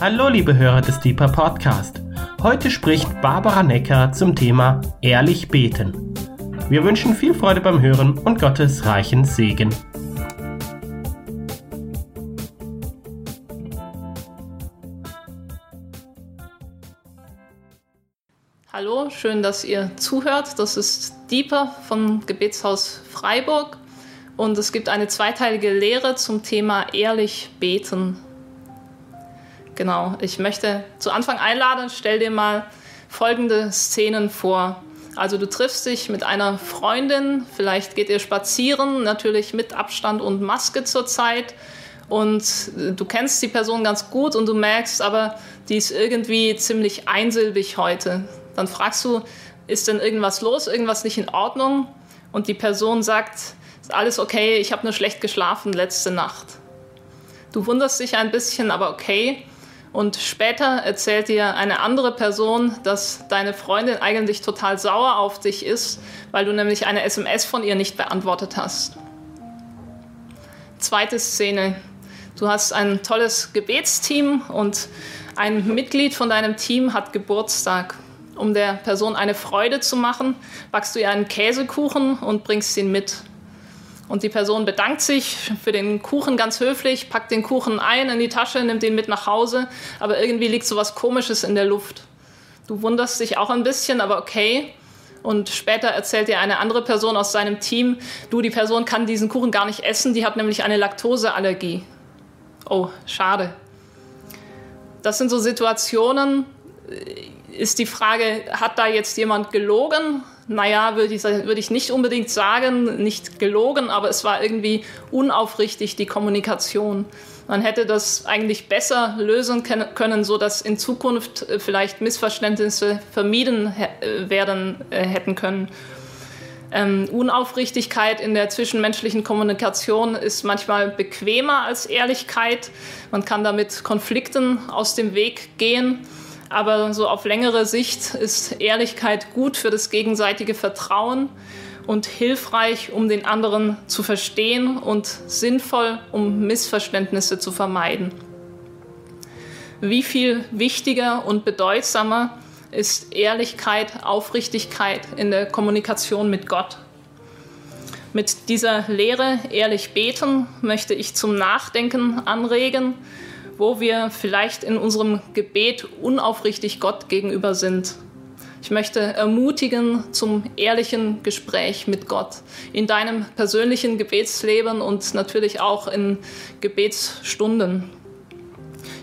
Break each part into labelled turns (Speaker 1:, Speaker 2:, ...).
Speaker 1: Hallo liebe Hörer des Deeper Podcast. Heute spricht Barbara Necker zum Thema Ehrlich beten. Wir wünschen viel Freude beim Hören und Gottes reichen Segen.
Speaker 2: Hallo, schön, dass ihr zuhört. Das ist Deeper vom Gebetshaus Freiburg und es gibt eine zweiteilige Lehre zum Thema ehrlich beten. Genau, ich möchte zu Anfang einladen, stell dir mal folgende Szenen vor. Also du triffst dich mit einer Freundin, vielleicht geht ihr spazieren, natürlich mit Abstand und Maske zurzeit. Und du kennst die Person ganz gut und du merkst aber, die ist irgendwie ziemlich einsilbig heute. Dann fragst du, ist denn irgendwas los, irgendwas nicht in Ordnung? Und die Person sagt, ist alles okay, ich habe nur schlecht geschlafen letzte Nacht. Du wunderst dich ein bisschen, aber okay. Und später erzählt dir eine andere Person, dass deine Freundin eigentlich total sauer auf dich ist, weil du nämlich eine SMS von ihr nicht beantwortet hast. Zweite Szene. Du hast ein tolles Gebetsteam und ein Mitglied von deinem Team hat Geburtstag. Um der Person eine Freude zu machen, backst du ihr einen Käsekuchen und bringst ihn mit. Und die Person bedankt sich für den Kuchen ganz höflich, packt den Kuchen ein in die Tasche, nimmt ihn mit nach Hause, aber irgendwie liegt so was Komisches in der Luft. Du wunderst dich auch ein bisschen, aber okay. Und später erzählt dir eine andere Person aus seinem Team, du, die Person kann diesen Kuchen gar nicht essen, die hat nämlich eine Laktoseallergie. Oh, schade. Das sind so Situationen, ist die Frage, hat da jetzt jemand gelogen? Naja, würde ich, würde ich nicht unbedingt sagen, nicht gelogen, aber es war irgendwie unaufrichtig, die Kommunikation. Man hätte das eigentlich besser lösen können, sodass in Zukunft äh, vielleicht Missverständnisse vermieden äh, werden äh, hätten können. Ähm, Unaufrichtigkeit in der zwischenmenschlichen Kommunikation ist manchmal bequemer als Ehrlichkeit. Man kann damit Konflikten aus dem Weg gehen. Aber so auf längere Sicht ist Ehrlichkeit gut für das gegenseitige Vertrauen und hilfreich, um den anderen zu verstehen und sinnvoll, um Missverständnisse zu vermeiden. Wie viel wichtiger und bedeutsamer ist Ehrlichkeit, Aufrichtigkeit in der Kommunikation mit Gott. Mit dieser Lehre Ehrlich beten möchte ich zum Nachdenken anregen wo wir vielleicht in unserem Gebet unaufrichtig Gott gegenüber sind. Ich möchte ermutigen zum ehrlichen Gespräch mit Gott in deinem persönlichen Gebetsleben und natürlich auch in Gebetsstunden.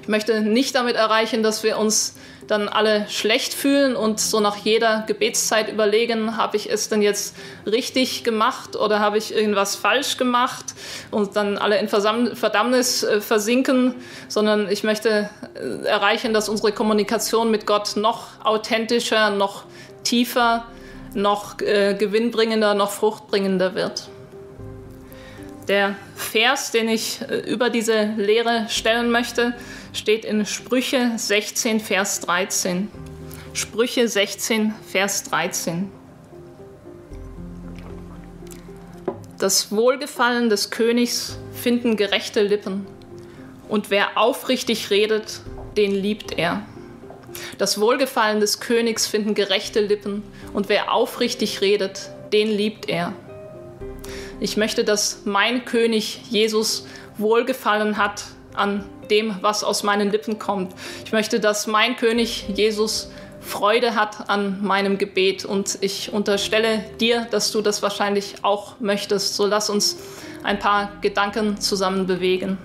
Speaker 2: Ich möchte nicht damit erreichen, dass wir uns dann alle schlecht fühlen und so nach jeder Gebetszeit überlegen, habe ich es denn jetzt richtig gemacht oder habe ich irgendwas falsch gemacht und dann alle in Verdammnis äh, versinken, sondern ich möchte äh, erreichen, dass unsere Kommunikation mit Gott noch authentischer, noch tiefer, noch äh, gewinnbringender, noch fruchtbringender wird. Der Vers, den ich äh, über diese Lehre stellen möchte, steht in Sprüche 16, Vers 13. Sprüche 16, Vers 13. Das Wohlgefallen des Königs finden gerechte Lippen, und wer aufrichtig redet, den liebt er. Das Wohlgefallen des Königs finden gerechte Lippen, und wer aufrichtig redet, den liebt er. Ich möchte, dass mein König Jesus Wohlgefallen hat an dem, was aus meinen Lippen kommt. Ich möchte, dass mein König Jesus Freude hat an meinem Gebet und ich unterstelle dir, dass du das wahrscheinlich auch möchtest. So lass uns ein paar Gedanken zusammen bewegen.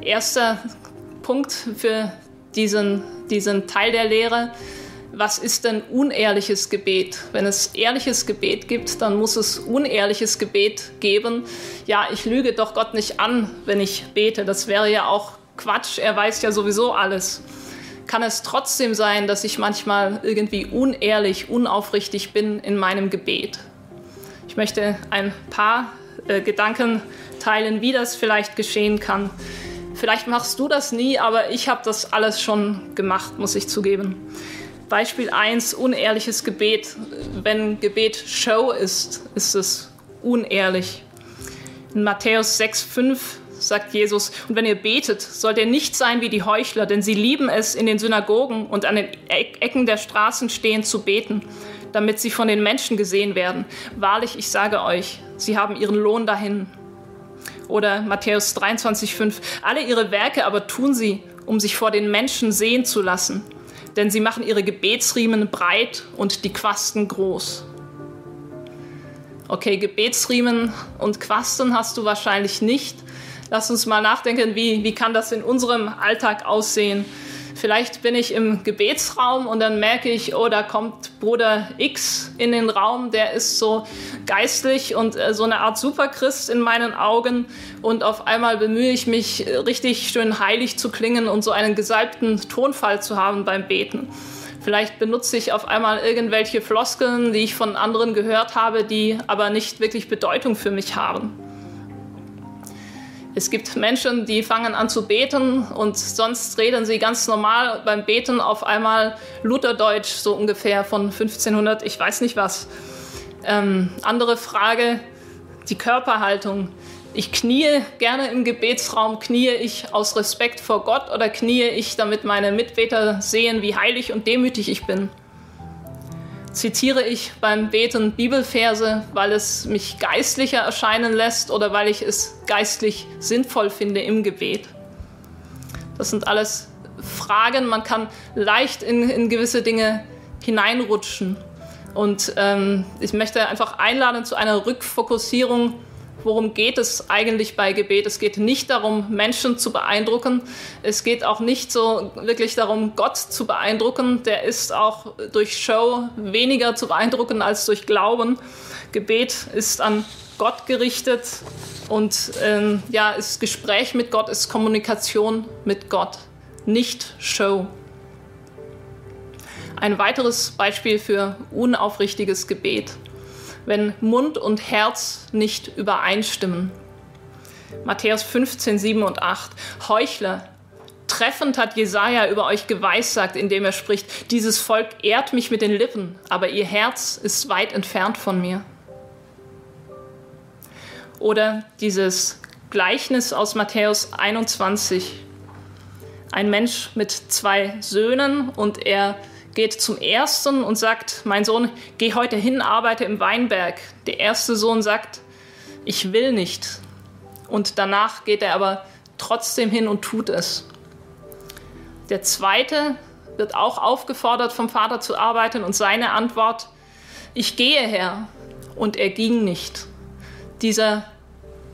Speaker 2: Erster Punkt für diesen, diesen Teil der Lehre was ist denn unehrliches Gebet? Wenn es ehrliches Gebet gibt, dann muss es unehrliches Gebet geben. Ja, ich lüge doch Gott nicht an, wenn ich bete. Das wäre ja auch Quatsch. Er weiß ja sowieso alles. Kann es trotzdem sein, dass ich manchmal irgendwie unehrlich, unaufrichtig bin in meinem Gebet? Ich möchte ein paar äh, Gedanken teilen, wie das vielleicht geschehen kann. Vielleicht machst du das nie, aber ich habe das alles schon gemacht, muss ich zugeben. Beispiel 1, unehrliches Gebet. Wenn Gebet Show ist, ist es unehrlich. In Matthäus 6,5 sagt Jesus, und wenn ihr betet, sollt ihr nicht sein wie die Heuchler, denn sie lieben es, in den Synagogen und an den Ecken der Straßen stehen zu beten, damit sie von den Menschen gesehen werden. Wahrlich, ich sage euch, sie haben ihren Lohn dahin. Oder Matthäus 23,5, alle ihre Werke aber tun sie, um sich vor den Menschen sehen zu lassen, denn sie machen ihre Gebetsriemen breit und die Quasten groß. Okay, Gebetsriemen und Quasten hast du wahrscheinlich nicht. Lass uns mal nachdenken, wie, wie kann das in unserem Alltag aussehen? Vielleicht bin ich im Gebetsraum und dann merke ich, oh, da kommt Bruder X in den Raum, der ist so geistlich und äh, so eine Art Superchrist in meinen Augen. Und auf einmal bemühe ich mich, richtig schön heilig zu klingen und so einen gesalbten Tonfall zu haben beim Beten. Vielleicht benutze ich auf einmal irgendwelche Floskeln, die ich von anderen gehört habe, die aber nicht wirklich Bedeutung für mich haben. Es gibt Menschen, die fangen an zu beten und sonst reden sie ganz normal beim Beten auf einmal Lutherdeutsch, so ungefähr von 1500, ich weiß nicht was. Ähm, andere Frage, die Körperhaltung. Ich kniee gerne im Gebetsraum, kniee ich aus Respekt vor Gott oder kniee ich, damit meine Mitbeter sehen, wie heilig und demütig ich bin? Zitiere ich beim Beten Bibelverse, weil es mich geistlicher erscheinen lässt oder weil ich es geistlich sinnvoll finde im Gebet? Das sind alles Fragen. Man kann leicht in, in gewisse Dinge hineinrutschen. Und ähm, ich möchte einfach einladen zu einer Rückfokussierung worum geht es eigentlich bei Gebet? Es geht nicht darum, Menschen zu beeindrucken. Es geht auch nicht so wirklich darum, Gott zu beeindrucken. Der ist auch durch Show weniger zu beeindrucken als durch Glauben. Gebet ist an Gott gerichtet und ähm, ja, ist Gespräch mit Gott, ist Kommunikation mit Gott, nicht Show. Ein weiteres Beispiel für unaufrichtiges Gebet wenn Mund und Herz nicht übereinstimmen. Matthäus 15, 7 und 8. Heuchler, treffend hat Jesaja über euch geweissagt, indem er spricht: Dieses Volk ehrt mich mit den Lippen, aber ihr Herz ist weit entfernt von mir. Oder dieses Gleichnis aus Matthäus 21. Ein Mensch mit zwei Söhnen und er geht zum ersten und sagt, mein Sohn, geh heute hin, arbeite im Weinberg. Der erste Sohn sagt, ich will nicht. Und danach geht er aber trotzdem hin und tut es. Der zweite wird auch aufgefordert, vom Vater zu arbeiten und seine Antwort, ich gehe her. Und er ging nicht. Dieser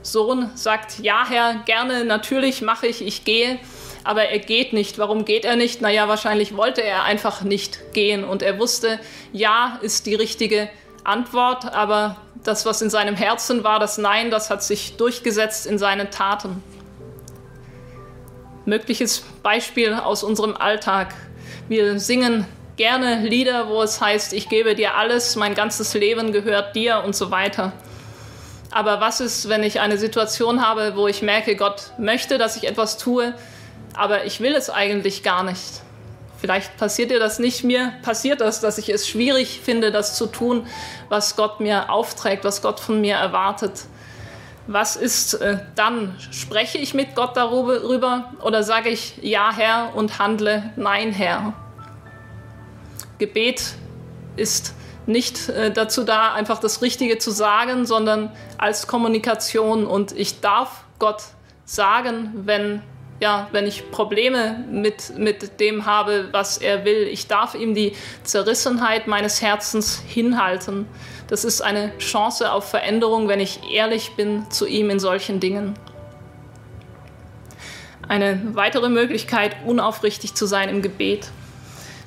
Speaker 2: Sohn sagt, ja Herr, gerne, natürlich mache ich, ich gehe aber er geht nicht. Warum geht er nicht? Naja, wahrscheinlich wollte er einfach nicht gehen und er wusste, ja ist die richtige Antwort, aber das, was in seinem Herzen war, das Nein, das hat sich durchgesetzt in seinen Taten. Mögliches Beispiel aus unserem Alltag. Wir singen gerne Lieder, wo es heißt, ich gebe dir alles, mein ganzes Leben gehört dir und so weiter. Aber was ist, wenn ich eine Situation habe, wo ich merke, Gott möchte, dass ich etwas tue, aber ich will es eigentlich gar nicht. Vielleicht passiert dir das nicht, mir passiert das, dass ich es schwierig finde, das zu tun, was Gott mir aufträgt, was Gott von mir erwartet. Was ist äh, dann? Spreche ich mit Gott darüber oder sage ich Ja, Herr und handle Nein, Herr? Gebet ist nicht äh, dazu da, einfach das Richtige zu sagen, sondern als Kommunikation. Und ich darf Gott sagen, wenn ja, wenn ich Probleme mit, mit dem habe, was er will. Ich darf ihm die Zerrissenheit meines Herzens hinhalten. Das ist eine Chance auf Veränderung, wenn ich ehrlich bin zu ihm in solchen Dingen. Eine weitere Möglichkeit, unaufrichtig zu sein im Gebet.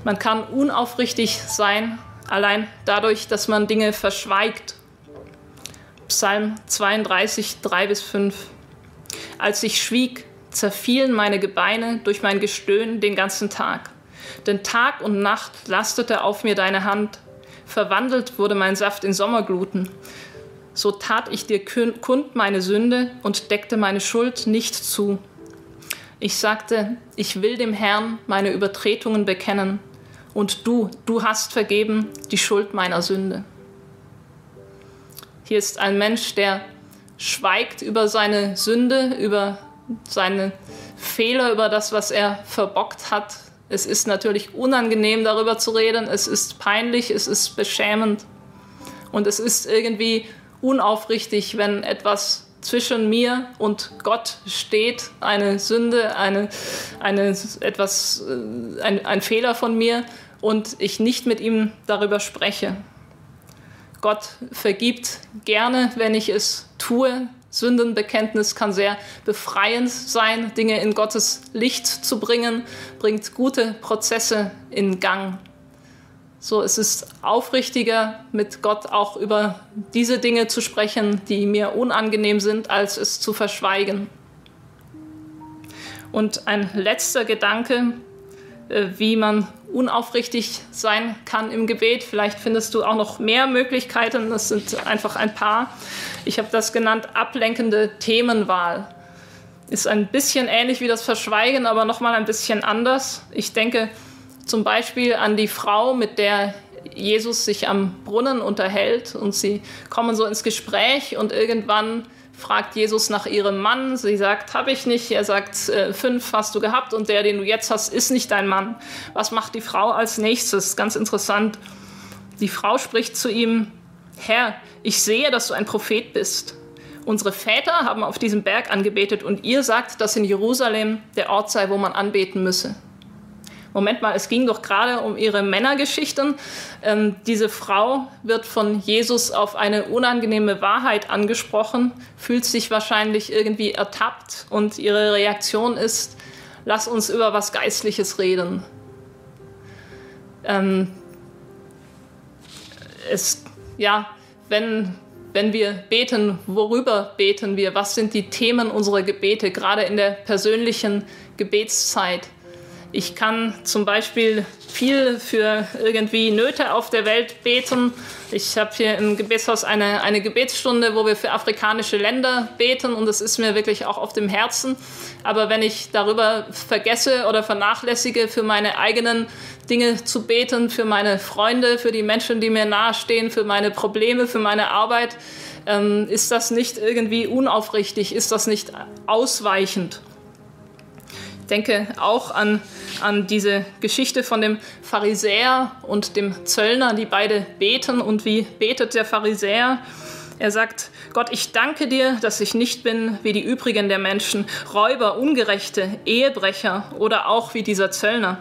Speaker 2: Man kann unaufrichtig sein, allein dadurch, dass man Dinge verschweigt. Psalm 32, 3 bis 5. Als ich schwieg, zerfielen meine Gebeine durch mein Gestöhn den ganzen Tag. Denn Tag und Nacht lastete auf mir deine Hand, verwandelt wurde mein Saft in Sommergluten. So tat ich dir kund meine Sünde und deckte meine Schuld nicht zu. Ich sagte, ich will dem Herrn meine Übertretungen bekennen, und du, du hast vergeben die Schuld meiner Sünde. Hier ist ein Mensch, der schweigt über seine Sünde, über seine Fehler, über das, was er verbockt hat. Es ist natürlich unangenehm, darüber zu reden. Es ist peinlich, es ist beschämend. Und es ist irgendwie unaufrichtig, wenn etwas zwischen mir und Gott steht, eine Sünde, eine, eine, etwas, äh, ein, ein Fehler von mir und ich nicht mit ihm darüber spreche. Gott vergibt gerne, wenn ich es tue. Sündenbekenntnis kann sehr befreiend sein, Dinge in Gottes Licht zu bringen, bringt gute Prozesse in Gang. So, es ist aufrichtiger, mit Gott auch über diese Dinge zu sprechen, die mir unangenehm sind, als es zu verschweigen. Und ein letzter Gedanke, wie man unaufrichtig sein kann im Gebet. Vielleicht findest du auch noch mehr Möglichkeiten. Das sind einfach ein paar. Ich habe das genannt ablenkende Themenwahl. Ist ein bisschen ähnlich wie das Verschweigen, aber noch mal ein bisschen anders. Ich denke, zum Beispiel an die Frau, mit der Jesus sich am Brunnen unterhält und sie kommen so ins Gespräch und irgendwann fragt Jesus nach ihrem Mann. Sie sagt, habe ich nicht. Er sagt, äh, fünf hast du gehabt und der, den du jetzt hast, ist nicht dein Mann. Was macht die Frau als nächstes? Ganz interessant. Die Frau spricht zu ihm, Herr, ich sehe, dass du ein Prophet bist. Unsere Väter haben auf diesem Berg angebetet und ihr sagt, dass in Jerusalem der Ort sei, wo man anbeten müsse. Moment mal, es ging doch gerade um ihre Männergeschichten. Ähm, diese Frau wird von Jesus auf eine unangenehme Wahrheit angesprochen, fühlt sich wahrscheinlich irgendwie ertappt und ihre Reaktion ist, lass uns über was Geistliches reden. Ähm, es, ja, wenn, wenn wir beten, worüber beten wir? Was sind die Themen unserer Gebete, gerade in der persönlichen Gebetszeit? Ich kann zum Beispiel viel für irgendwie Nöte auf der Welt beten. Ich habe hier im Gebetshaus eine, eine Gebetsstunde, wo wir für afrikanische Länder beten und das ist mir wirklich auch auf dem Herzen. Aber wenn ich darüber vergesse oder vernachlässige, für meine eigenen Dinge zu beten, für meine Freunde, für die Menschen, die mir nahestehen, für meine Probleme, für meine Arbeit, ähm, ist das nicht irgendwie unaufrichtig, ist das nicht ausweichend denke auch an, an diese Geschichte von dem Pharisäer und dem Zöllner, die beide beten. Und wie betet der Pharisäer? Er sagt, Gott, ich danke dir, dass ich nicht bin wie die übrigen der Menschen, Räuber, Ungerechte, Ehebrecher oder auch wie dieser Zöllner.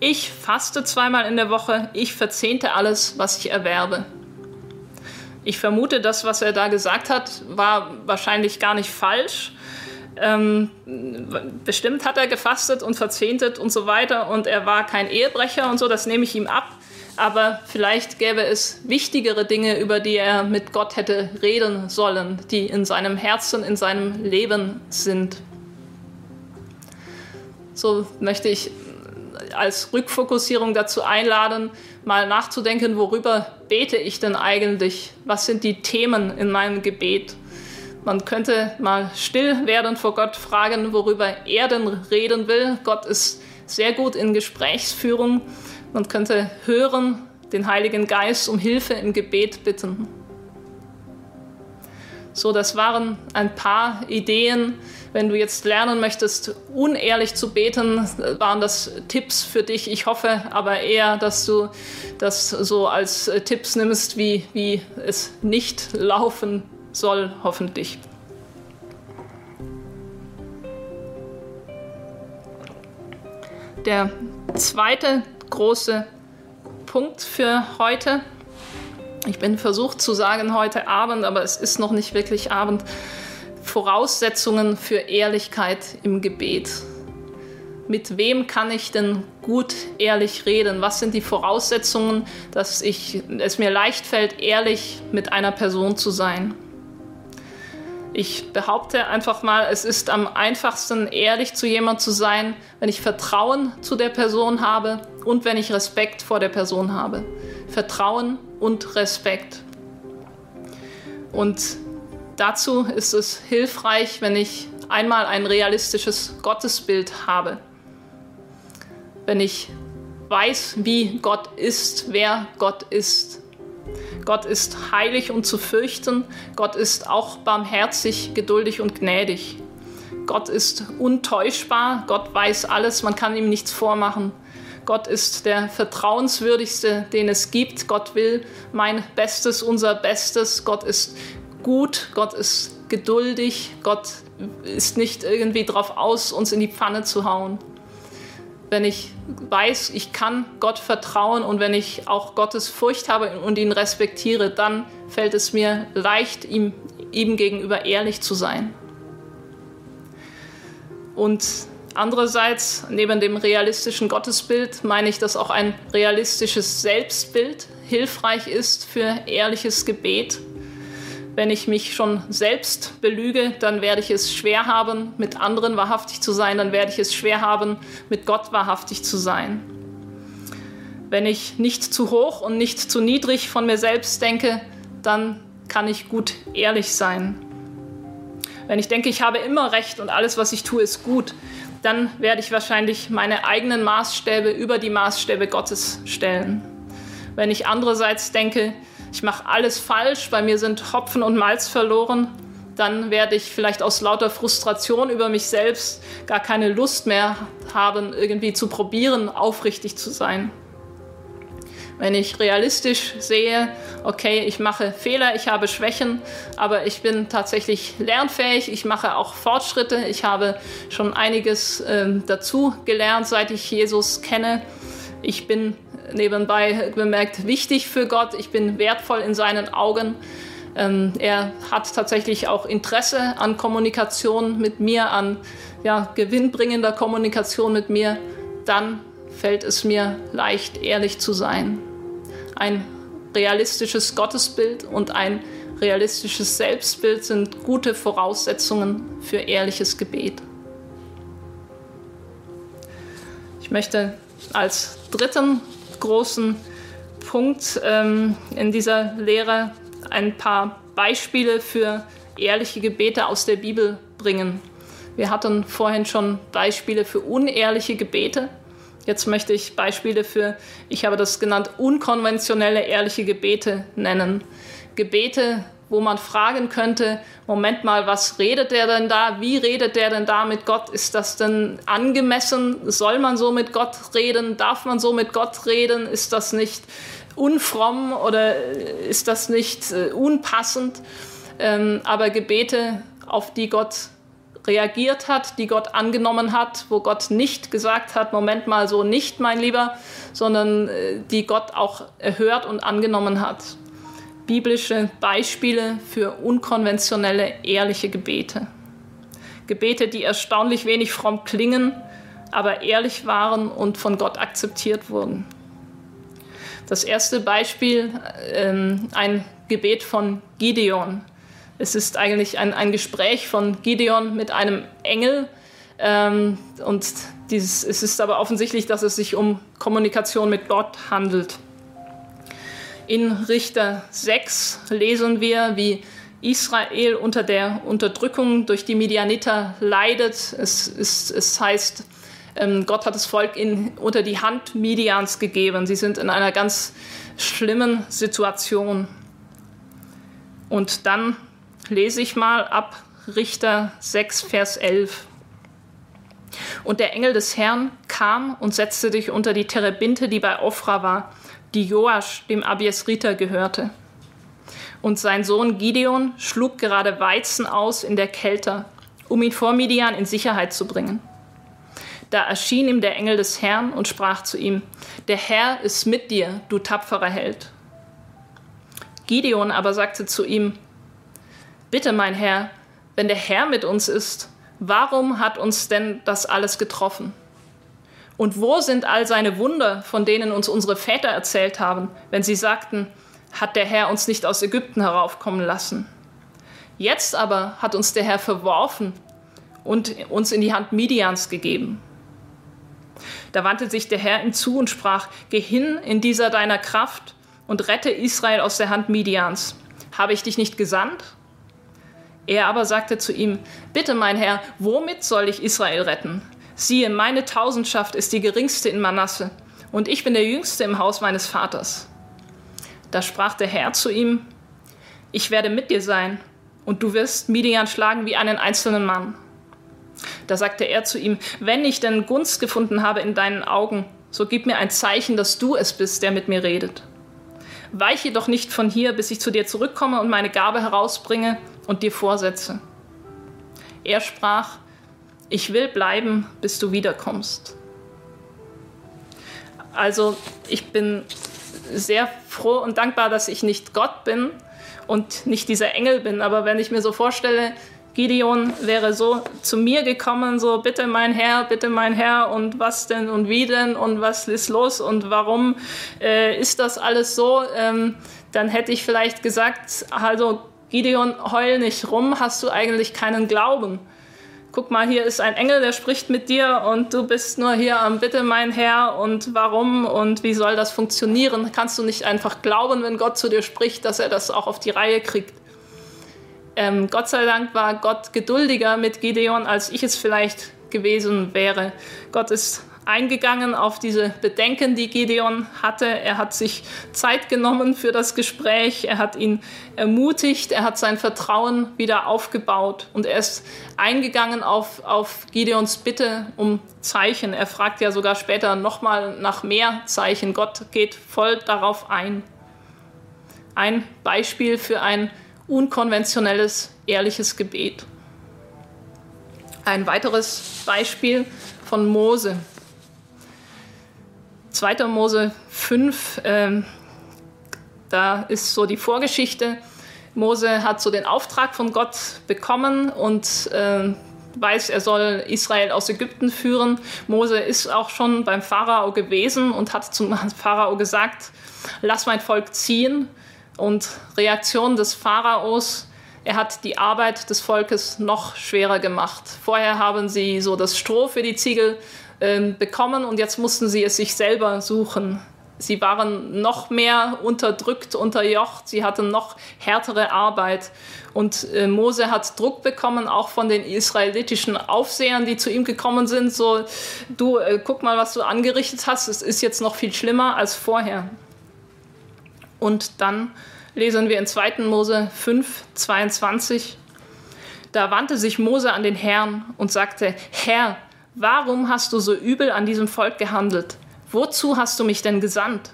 Speaker 2: Ich faste zweimal in der Woche, ich verzehnte alles, was ich erwerbe. Ich vermute, das, was er da gesagt hat, war wahrscheinlich gar nicht falsch, ähm, bestimmt hat er gefastet und verzehntet und so weiter und er war kein Ehebrecher und so, das nehme ich ihm ab. Aber vielleicht gäbe es wichtigere Dinge, über die er mit Gott hätte reden sollen, die in seinem Herzen, in seinem Leben sind. So möchte ich als Rückfokussierung dazu einladen, mal nachzudenken, worüber bete ich denn eigentlich? Was sind die Themen in meinem Gebet? Man könnte mal still werden vor Gott, fragen, worüber er denn reden will. Gott ist sehr gut in Gesprächsführung. Man könnte hören, den Heiligen Geist um Hilfe im Gebet bitten. So, das waren ein paar Ideen. Wenn du jetzt lernen möchtest, unehrlich zu beten, waren das Tipps für dich. Ich hoffe aber eher, dass du das so als Tipps nimmst, wie, wie es nicht laufen soll hoffentlich. Der zweite große Punkt für heute. Ich bin versucht zu sagen heute Abend, aber es ist noch nicht wirklich Abend. Voraussetzungen für Ehrlichkeit im Gebet. Mit wem kann ich denn gut ehrlich reden? Was sind die Voraussetzungen, dass ich, es mir leicht fällt, ehrlich mit einer Person zu sein? Ich behaupte einfach mal, es ist am einfachsten, ehrlich zu jemand zu sein, wenn ich Vertrauen zu der Person habe und wenn ich Respekt vor der Person habe. Vertrauen und Respekt. Und dazu ist es hilfreich, wenn ich einmal ein realistisches Gottesbild habe. Wenn ich weiß, wie Gott ist, wer Gott ist Gott ist heilig und zu fürchten. Gott ist auch barmherzig, geduldig und gnädig. Gott ist untäuschbar, Gott weiß alles, man kann ihm nichts vormachen. Gott ist der vertrauenswürdigste, den es gibt. Gott will mein Bestes, unser Bestes. Gott ist gut, Gott ist geduldig, Gott ist nicht irgendwie darauf aus, uns in die Pfanne zu hauen. Wenn ich weiß, ich kann Gott vertrauen und wenn ich auch Gottes Furcht habe und ihn respektiere, dann fällt es mir leicht, ihm, ihm gegenüber ehrlich zu sein. Und andererseits, neben dem realistischen Gottesbild, meine ich, dass auch ein realistisches Selbstbild hilfreich ist für ehrliches Gebet wenn ich mich schon selbst belüge, dann werde ich es schwer haben, mit anderen wahrhaftig zu sein, dann werde ich es schwer haben, mit Gott wahrhaftig zu sein. Wenn ich nicht zu hoch und nicht zu niedrig von mir selbst denke, dann kann ich gut ehrlich sein. Wenn ich denke, ich habe immer recht und alles, was ich tue, ist gut, dann werde ich wahrscheinlich meine eigenen Maßstäbe über die Maßstäbe Gottes stellen. Wenn ich andererseits denke, ich mache alles falsch, bei mir sind Hopfen und Malz verloren, dann werde ich vielleicht aus lauter Frustration über mich selbst gar keine Lust mehr haben, irgendwie zu probieren, aufrichtig zu sein. Wenn ich realistisch sehe, okay, ich mache Fehler, ich habe Schwächen, aber ich bin tatsächlich lernfähig, ich mache auch Fortschritte, ich habe schon einiges äh, dazu gelernt, seit ich Jesus kenne. Ich bin nebenbei bemerkt wichtig für Gott. Ich bin wertvoll in seinen Augen. Ähm, er hat tatsächlich auch Interesse an Kommunikation mit mir, an ja, gewinnbringender Kommunikation mit mir. Dann fällt es mir leicht, ehrlich zu sein. Ein realistisches Gottesbild und ein realistisches Selbstbild sind gute Voraussetzungen für ehrliches Gebet. Ich möchte als dritten großen Punkt ähm, in dieser Lehre ein paar Beispiele für ehrliche Gebete aus der Bibel bringen. Wir hatten vorhin schon Beispiele für unehrliche Gebete. Jetzt möchte ich Beispiele für, ich habe das genannt, unkonventionelle ehrliche Gebete nennen. Gebete, wo man fragen könnte, Moment mal, was redet der denn da? Wie redet der denn da mit Gott? Ist das denn angemessen? Soll man so mit Gott reden? Darf man so mit Gott reden? Ist das nicht unfromm oder ist das nicht äh, unpassend? Ähm, aber Gebete, auf die Gott reagiert hat, die Gott angenommen hat, wo Gott nicht gesagt hat, Moment mal so nicht, mein Lieber, sondern äh, die Gott auch erhört und angenommen hat biblische Beispiele für unkonventionelle, ehrliche Gebete. Gebete, die erstaunlich wenig fromm klingen, aber ehrlich waren und von Gott akzeptiert wurden. Das erste Beispiel, ähm, ein Gebet von Gideon. Es ist eigentlich ein, ein Gespräch von Gideon mit einem Engel. Ähm, und dieses, es ist aber offensichtlich, dass es sich um Kommunikation mit Gott handelt. In Richter 6 lesen wir, wie Israel unter der Unterdrückung durch die Midianiter leidet. Es, ist, es heißt, ähm, Gott hat das Volk in, unter die Hand Midians gegeben. Sie sind in einer ganz schlimmen Situation. Und dann lese ich mal ab Richter 6, Vers 11. Und der Engel des Herrn kam und setzte dich unter die Terebinte, die bei Ophra war, die Joasch, dem Abiesriter, gehörte. Und sein Sohn Gideon schlug gerade Weizen aus in der Kälte, um ihn vor Midian in Sicherheit zu bringen. Da erschien ihm der Engel des Herrn und sprach zu ihm, Der Herr ist mit dir, du tapferer Held. Gideon aber sagte zu ihm, Bitte, mein Herr, wenn der Herr mit uns ist, warum hat uns denn das alles getroffen? Und wo sind all seine Wunder, von denen uns unsere Väter erzählt haben, wenn sie sagten, hat der Herr uns nicht aus Ägypten heraufkommen lassen? Jetzt aber hat uns der Herr verworfen und uns in die Hand Midians gegeben. Da wandte sich der Herr ihm zu und sprach, Geh hin in dieser deiner Kraft und rette Israel aus der Hand Midians. Habe ich dich nicht gesandt? Er aber sagte zu ihm, Bitte, mein Herr, womit soll ich Israel retten? Siehe, meine Tausendschaft ist die geringste in Manasse, und ich bin der Jüngste im Haus meines Vaters. Da sprach der Herr zu ihm, Ich werde mit dir sein, und du wirst Midian schlagen wie einen einzelnen Mann. Da sagte er zu ihm, wenn ich denn Gunst gefunden habe in deinen Augen, so gib mir ein Zeichen, dass du es bist, der mit mir redet. Weiche doch nicht von hier, bis ich zu dir zurückkomme und meine Gabe herausbringe und dir vorsetze. Er sprach, ich will bleiben, bis du wiederkommst. Also ich bin sehr froh und dankbar, dass ich nicht Gott bin und nicht dieser Engel bin. Aber wenn ich mir so vorstelle, Gideon wäre so zu mir gekommen, so bitte mein Herr, bitte mein Herr und was denn und wie denn und was ist los und warum äh, ist das alles so, ähm, dann hätte ich vielleicht gesagt, also Gideon, heul nicht rum, hast du eigentlich keinen Glauben guck mal, hier ist ein Engel, der spricht mit dir und du bist nur hier am Bitte, mein Herr, und warum und wie soll das funktionieren? Kannst du nicht einfach glauben, wenn Gott zu dir spricht, dass er das auch auf die Reihe kriegt? Ähm, Gott sei Dank war Gott geduldiger mit Gideon, als ich es vielleicht gewesen wäre. Gott ist eingegangen auf diese Bedenken, die Gideon hatte. Er hat sich Zeit genommen für das Gespräch, er hat ihn ermutigt, er hat sein Vertrauen wieder aufgebaut und er ist eingegangen auf, auf Gideons Bitte um Zeichen. Er fragt ja sogar später nochmal nach mehr Zeichen. Gott geht voll darauf ein. Ein Beispiel für ein unkonventionelles, ehrliches Gebet. Ein weiteres Beispiel von Mose. 2. Mose 5, ähm, da ist so die Vorgeschichte. Mose hat so den Auftrag von Gott bekommen und äh, weiß, er soll Israel aus Ägypten führen. Mose ist auch schon beim Pharao gewesen und hat zum Pharao gesagt, lass mein Volk ziehen. Und Reaktion des Pharaos, er hat die Arbeit des Volkes noch schwerer gemacht. Vorher haben sie so das Stroh für die Ziegel ähm, bekommen und jetzt mussten sie es sich selber suchen. Sie waren noch mehr unterdrückt, unterjocht, sie hatten noch härtere Arbeit. Und äh, Mose hat Druck bekommen, auch von den israelitischen Aufsehern, die zu ihm gekommen sind, so, du, äh, guck mal, was du angerichtet hast, es ist jetzt noch viel schlimmer als vorher. Und dann lesen wir in 2. Mose 5, 22, da wandte sich Mose an den Herrn und sagte, Herr, Warum hast du so übel an diesem Volk gehandelt? Wozu hast du mich denn gesandt?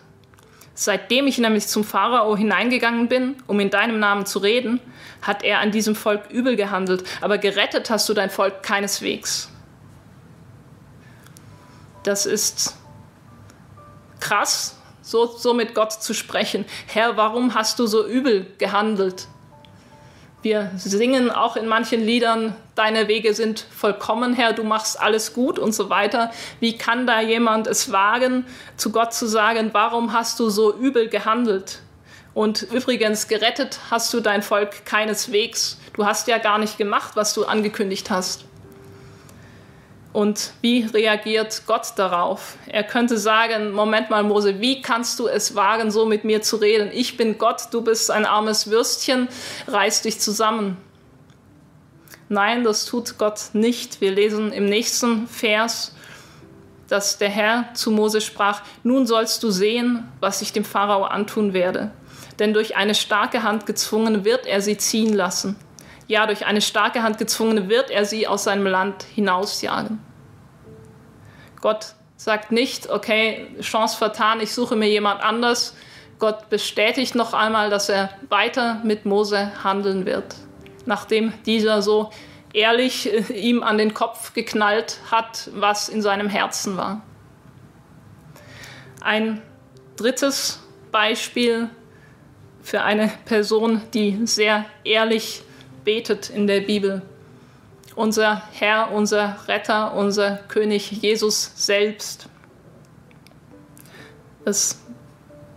Speaker 2: Seitdem ich nämlich zum Pharao hineingegangen bin, um in deinem Namen zu reden, hat er an diesem Volk übel gehandelt, aber gerettet hast du dein Volk keineswegs. Das ist krass, so, so mit Gott zu sprechen. Herr, warum hast du so übel gehandelt? Wir singen auch in manchen Liedern, deine Wege sind vollkommen, Herr, du machst alles gut und so weiter. Wie kann da jemand es wagen, zu Gott zu sagen, warum hast du so übel gehandelt? Und übrigens, gerettet hast du dein Volk keineswegs. Du hast ja gar nicht gemacht, was du angekündigt hast. Und wie reagiert Gott darauf? Er könnte sagen, Moment mal, Mose, wie kannst du es wagen, so mit mir zu reden? Ich bin Gott, du bist ein armes Würstchen, reiß dich zusammen. Nein, das tut Gott nicht. Wir lesen im nächsten Vers, dass der Herr zu Mose sprach, nun sollst du sehen, was ich dem Pharao antun werde. Denn durch eine starke Hand gezwungen wird er sie ziehen lassen ja, durch eine starke Hand gezwungen, wird er sie aus seinem Land hinausjagen. Gott sagt nicht, okay, Chance vertan, ich suche mir jemand anders. Gott bestätigt noch einmal, dass er weiter mit Mose handeln wird, nachdem dieser so ehrlich äh, ihm an den Kopf geknallt hat, was in seinem Herzen war. Ein drittes Beispiel für eine Person, die sehr ehrlich betet in der Bibel. Unser Herr, unser Retter, unser König Jesus selbst. Es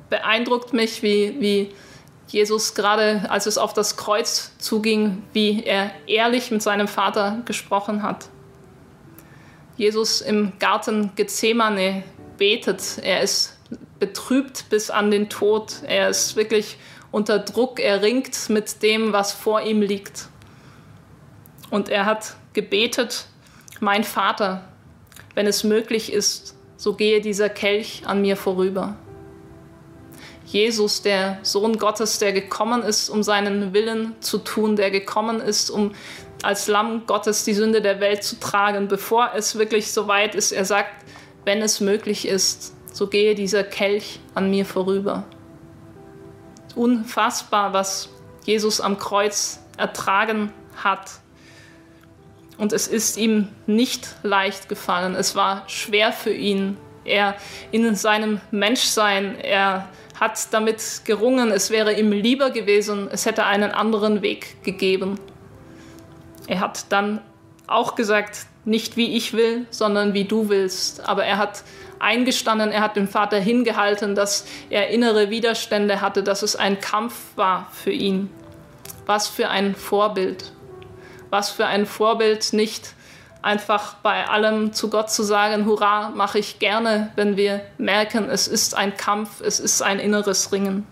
Speaker 2: beeindruckt mich, wie, wie Jesus gerade, als es auf das Kreuz zuging, wie er ehrlich mit seinem Vater gesprochen hat. Jesus im Garten Gethsemane betet. Er ist betrübt bis an den Tod. Er ist wirklich unter Druck, er ringt mit dem, was vor ihm liegt. Und er hat gebetet, mein Vater, wenn es möglich ist, so gehe dieser Kelch an mir vorüber. Jesus, der Sohn Gottes, der gekommen ist, um seinen Willen zu tun, der gekommen ist, um als Lamm Gottes die Sünde der Welt zu tragen, bevor es wirklich so weit ist. Er sagt, wenn es möglich ist, so gehe dieser Kelch an mir vorüber. Unfassbar, was Jesus am Kreuz ertragen hat. Und es ist ihm nicht leicht gefallen. Es war schwer für ihn. Er in seinem Menschsein, er hat damit gerungen. Es wäre ihm lieber gewesen, es hätte einen anderen Weg gegeben. Er hat dann auch gesagt, nicht wie ich will, sondern wie du willst. Aber er hat eingestanden, er hat dem Vater hingehalten, dass er innere Widerstände hatte, dass es ein Kampf war für ihn. Was für ein Vorbild. Was für ein Vorbild, nicht einfach bei allem zu Gott zu sagen, hurra, mache ich gerne, wenn wir merken, es ist ein Kampf, es ist ein inneres Ringen.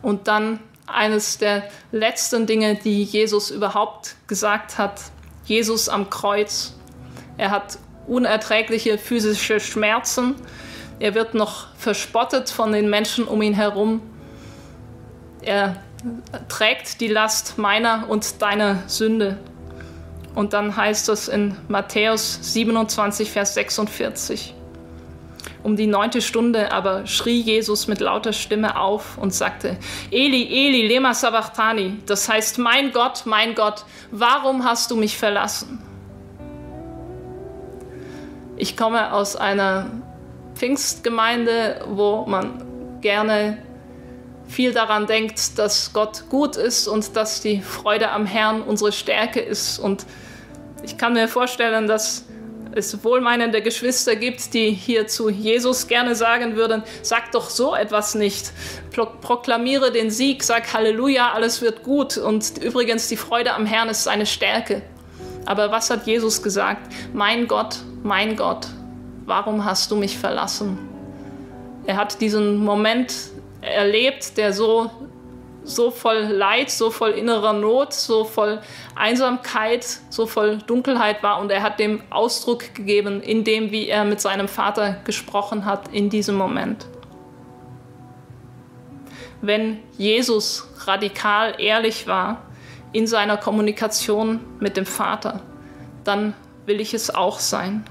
Speaker 2: Und dann eines der letzten Dinge, die Jesus überhaupt gesagt hat. Jesus am Kreuz. Er hat unerträgliche physische Schmerzen. Er wird noch verspottet von den Menschen um ihn herum. Er trägt die Last meiner und deiner Sünde. Und dann heißt es in Matthäus 27, Vers 46. Um die neunte Stunde aber schrie Jesus mit lauter Stimme auf und sagte, Eli, Eli, lema sabachthani, das heißt, mein Gott, mein Gott, warum hast du mich verlassen? Ich komme aus einer Pfingstgemeinde, wo man gerne viel daran denkt, dass Gott gut ist und dass die Freude am Herrn unsere Stärke ist. Und ich kann mir vorstellen, dass es wohlmeinende Geschwister gibt, die hier zu Jesus gerne sagen würden, sag doch so etwas nicht. Proklamiere den Sieg, sag Halleluja, alles wird gut. Und übrigens, die Freude am Herrn ist seine Stärke. Aber was hat Jesus gesagt? Mein Gott, mein Gott, warum hast du mich verlassen? Er hat diesen Moment erlebt, der so, so voll Leid, so voll innerer Not, so voll Einsamkeit, so voll Dunkelheit war. Und er hat dem Ausdruck gegeben, in dem, wie er mit seinem Vater gesprochen hat, in diesem Moment. Wenn Jesus radikal ehrlich war in seiner Kommunikation mit dem Vater, dann will ich es auch sein.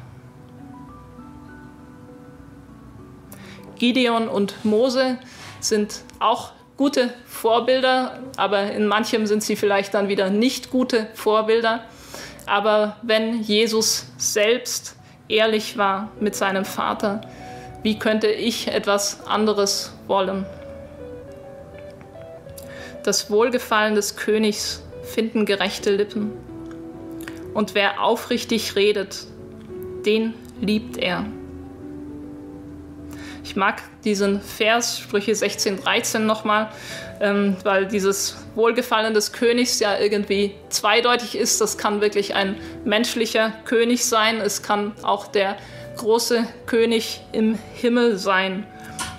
Speaker 2: Gideon und Mose sind auch gute Vorbilder, aber in manchem sind sie vielleicht dann wieder nicht gute Vorbilder. Aber wenn Jesus selbst ehrlich war mit seinem Vater, wie könnte ich etwas anderes wollen? Das Wohlgefallen des Königs finden gerechte Lippen. Und wer aufrichtig redet, den liebt er. Ich mag diesen Vers, Sprüche 16, 13 nochmal, ähm, weil dieses Wohlgefallen des Königs ja irgendwie zweideutig ist. Das kann wirklich ein menschlicher König sein, es kann auch der große König im Himmel sein.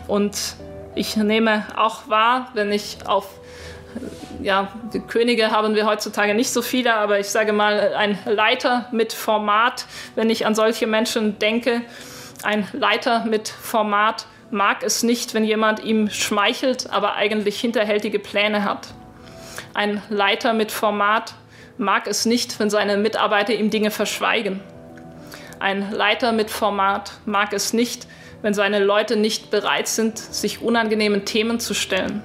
Speaker 2: Und ich nehme auch wahr, wenn ich auf ja, die Könige haben wir heutzutage nicht so viele, aber ich sage mal, ein Leiter mit Format, wenn ich an solche Menschen denke, ein Leiter mit Format mag es nicht, wenn jemand ihm schmeichelt, aber eigentlich hinterhältige Pläne hat. Ein Leiter mit Format mag es nicht, wenn seine Mitarbeiter ihm Dinge verschweigen. Ein Leiter mit Format mag es nicht, wenn seine Leute nicht bereit sind, sich unangenehmen Themen zu stellen.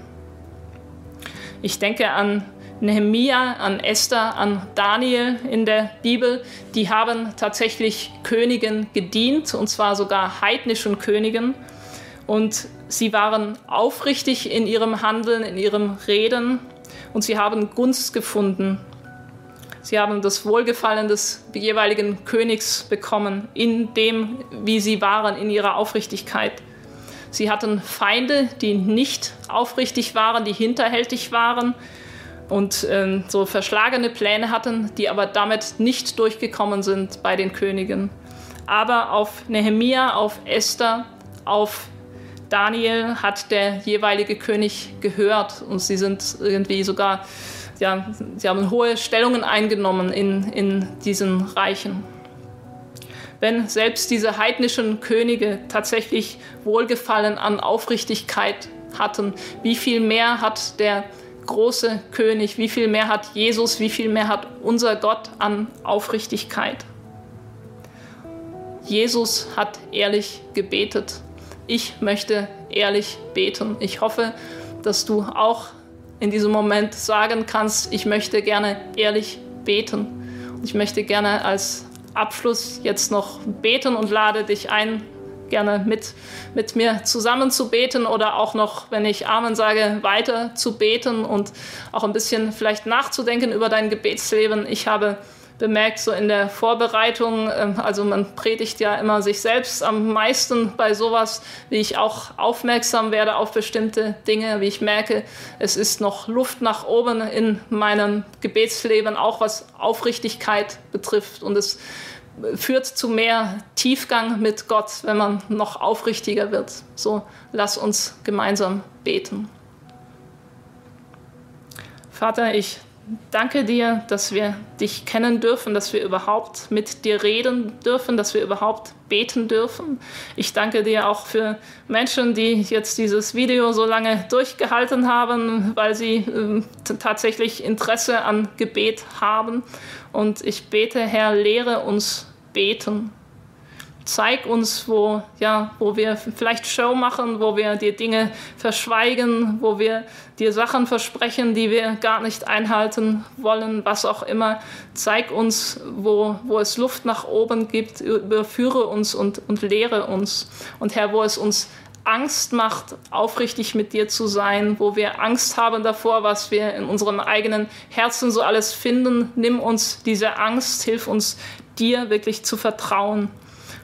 Speaker 2: Ich denke an Nehemia, an Esther, an Daniel in der Bibel, die haben tatsächlich Königen gedient, und zwar sogar heidnischen Königen. Und sie waren aufrichtig in ihrem Handeln, in ihrem Reden, und sie haben Gunst gefunden. Sie haben das Wohlgefallen des jeweiligen Königs bekommen, in dem, wie sie waren, in ihrer Aufrichtigkeit. Sie hatten Feinde, die nicht aufrichtig waren, die hinterhältig waren, und ähm, so verschlagene Pläne hatten, die aber damit nicht durchgekommen sind bei den Königen. Aber auf Nehemia, auf Esther, auf Daniel hat der jeweilige König gehört und sie sind irgendwie sogar, ja, sie haben hohe Stellungen eingenommen in, in diesen Reichen. wenn selbst diese heidnischen Könige tatsächlich Wohlgefallen an Aufrichtigkeit hatten, wie viel mehr hat der große König, wie viel mehr hat Jesus, wie viel mehr hat unser Gott an Aufrichtigkeit. Jesus hat ehrlich gebetet. Ich möchte ehrlich beten. Ich hoffe, dass du auch in diesem Moment sagen kannst, ich möchte gerne ehrlich beten. Und ich möchte gerne als Abschluss jetzt noch beten und lade dich ein, gerne mit, mit mir zusammen zu beten oder auch noch, wenn ich Amen sage, weiter zu beten und auch ein bisschen vielleicht nachzudenken über dein Gebetsleben. Ich habe bemerkt, so in der Vorbereitung, ähm, also man predigt ja immer sich selbst am meisten bei sowas, wie ich auch aufmerksam werde auf bestimmte Dinge, wie ich merke, es ist noch Luft nach oben in meinem Gebetsleben, auch was Aufrichtigkeit betrifft. Und es führt zu mehr Tiefgang mit Gott, wenn man noch aufrichtiger wird. So lass uns gemeinsam beten. Vater, ich danke dir, dass wir dich kennen dürfen, dass wir überhaupt mit dir reden dürfen, dass wir überhaupt beten dürfen. Ich danke dir auch für Menschen, die jetzt dieses Video so lange durchgehalten haben, weil sie äh, tatsächlich Interesse an Gebet haben. Und ich bete, Herr, lehre uns beten zeig uns, wo, ja, wo wir vielleicht Show machen, wo wir dir Dinge verschweigen, wo wir dir Sachen versprechen, die wir gar nicht einhalten wollen, was auch immer. Zeig uns, wo, wo es Luft nach oben gibt, überführe uns und, und lehre uns. Und Herr, wo es uns Angst macht, aufrichtig mit dir zu sein, wo wir Angst haben davor, was wir in unserem eigenen Herzen so alles finden. Nimm uns diese Angst, hilf uns dir wirklich zu vertrauen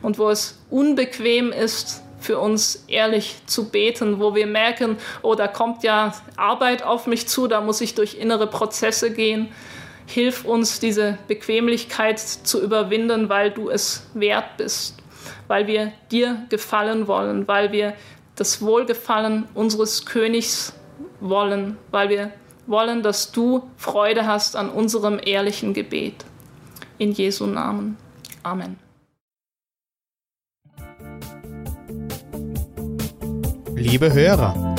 Speaker 2: und wo es unbequem ist, für uns ehrlich zu beten, wo wir merken, oh, da kommt ja Arbeit auf mich zu, da muss ich durch innere Prozesse gehen. Hilf uns, diese Bequemlichkeit zu überwinden, weil du es wert bist, weil wir dir gefallen wollen, weil wir das Wohlgefallen unseres Königs wollen, weil wir wollen, dass du Freude hast an unserem ehrlichen Gebet. In Jesu Namen. Amen.
Speaker 1: Liebe Hörer,